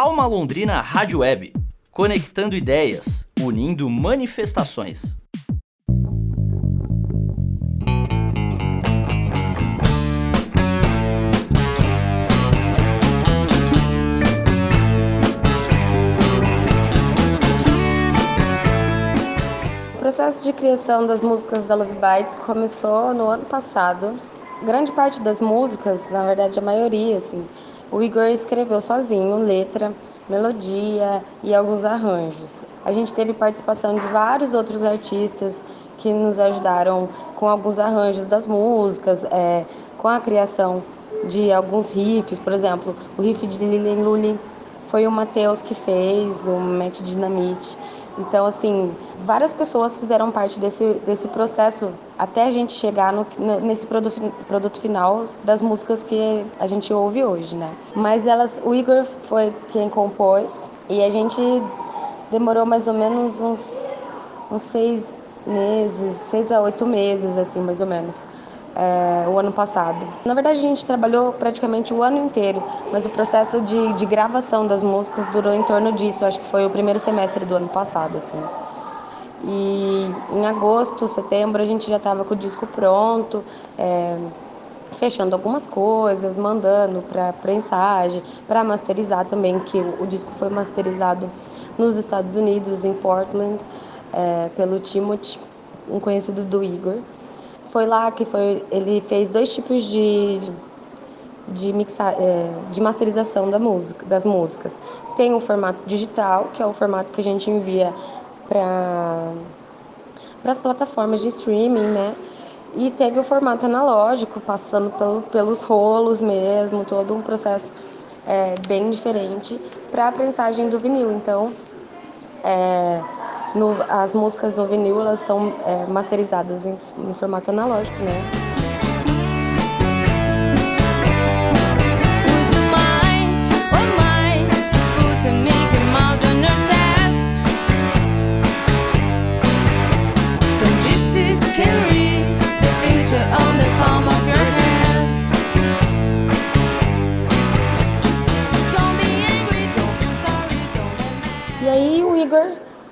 Alma Londrina Rádio Web, conectando ideias, unindo manifestações. O processo de criação das músicas da Love Bites começou no ano passado. Grande parte das músicas, na verdade a maioria, assim, o Igor escreveu sozinho letra, melodia e alguns arranjos. A gente teve participação de vários outros artistas que nos ajudaram com alguns arranjos das músicas, é, com a criação de alguns riffs, por exemplo, o riff de Lili Luli foi o Matheus que fez, o Matt Dynamite. Então, assim, várias pessoas fizeram parte desse, desse processo até a gente chegar no, nesse produto, produto final das músicas que a gente ouve hoje, né? Mas elas, o Igor foi quem compôs e a gente demorou mais ou menos uns, uns seis meses, seis a oito meses, assim, mais ou menos, é, o ano passado. Na verdade, a gente trabalhou praticamente o ano inteiro, mas o processo de, de gravação das músicas durou em torno disso. Acho que foi o primeiro semestre do ano passado, assim. E em agosto, setembro, a gente já estava com o disco pronto, é, fechando algumas coisas, mandando para prensagem, para masterizar também, que o, o, disco foi masterizado nos Estados Unidos, em Portland, é, pelo Timothy, um conhecido do Igor. Foi lá que foi, ele fez dois tipos de de, é, de masterização da música, das músicas. Tem o formato digital, que é o formato que a gente envia para as plataformas de streaming, né? E teve o formato analógico, passando pelo, pelos rolos mesmo, todo um processo é, bem diferente para a prensagem do vinil. Então, é, no, as músicas no vinil elas são é, masterizadas em, em formato analógico, né?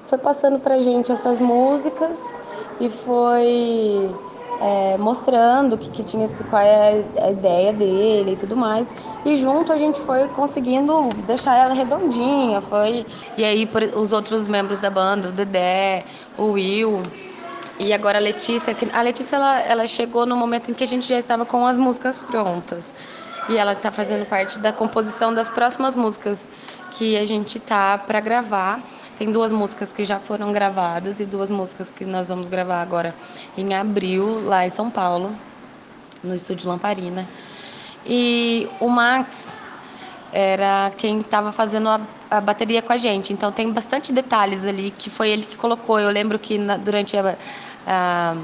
Foi passando pra gente essas músicas e foi é, mostrando que, que tinha qual é a ideia dele e tudo mais. E junto a gente foi conseguindo deixar ela redondinha. Foi... E aí por, os outros membros da banda, o Dedé, o Will e agora a Letícia. A Letícia ela, ela chegou no momento em que a gente já estava com as músicas prontas. E ela está fazendo parte da composição das próximas músicas que a gente tá para gravar. Tem duas músicas que já foram gravadas e duas músicas que nós vamos gravar agora em abril, lá em São Paulo, no estúdio Lamparina. E o Max era quem estava fazendo a, a, bateria com a gente. Então tem bastante detalhes ali que foi ele que colocou. Eu lembro que na, durante a, a,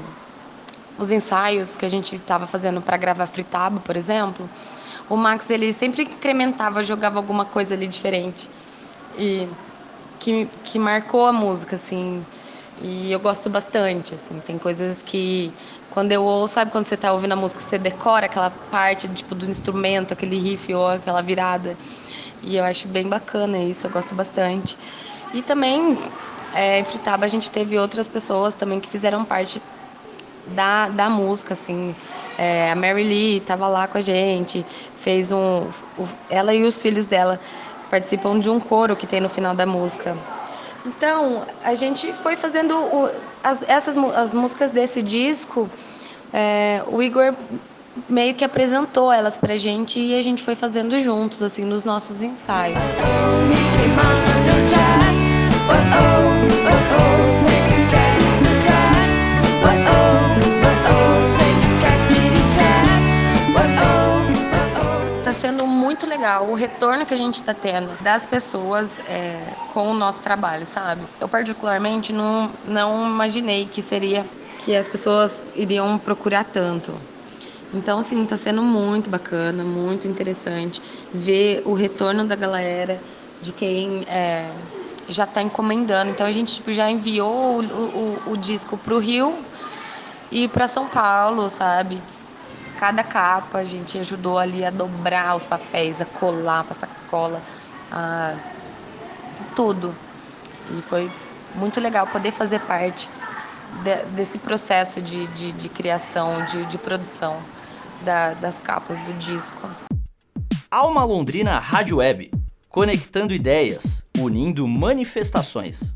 os ensaios que a gente estava fazendo para gravar Fritabo, por exemplo, o Max ele sempre incrementava, jogava alguma coisa ali diferente. E que, que marcou a música, assim. E eu gosto bastante, assim. Tem coisas que, quando eu ouço, sabe quando você tá ouvindo a música, você decora aquela parte, tipo, do instrumento, aquele riff ou aquela virada. E eu acho bem bacana isso, eu gosto bastante. E também, é, em Fritaba, a gente teve outras pessoas também que fizeram parte da, da música, assim. É, a Mary Lee estava lá com a gente, fez um. Ela e os filhos dela participam de um coro que tem no final da música. Então, a gente foi fazendo o, as, essas as músicas desse disco. É, o Igor meio que apresentou elas pra gente e a gente foi fazendo juntos, assim, nos nossos ensaios. muito legal o retorno que a gente está tendo das pessoas é, com o nosso trabalho, sabe? Eu particularmente não, não imaginei que seria que as pessoas iriam procurar tanto. Então, assim, está sendo muito bacana, muito interessante ver o retorno da galera, de quem é, já está encomendando. Então, a gente tipo, já enviou o, o, o disco para o Rio e para São Paulo, sabe? Cada capa a gente ajudou ali a dobrar os papéis, a colar, passar cola, a tudo. E foi muito legal poder fazer parte de, desse processo de, de, de criação, de, de produção da, das capas do disco. Alma Londrina Rádio Web, conectando ideias, unindo manifestações.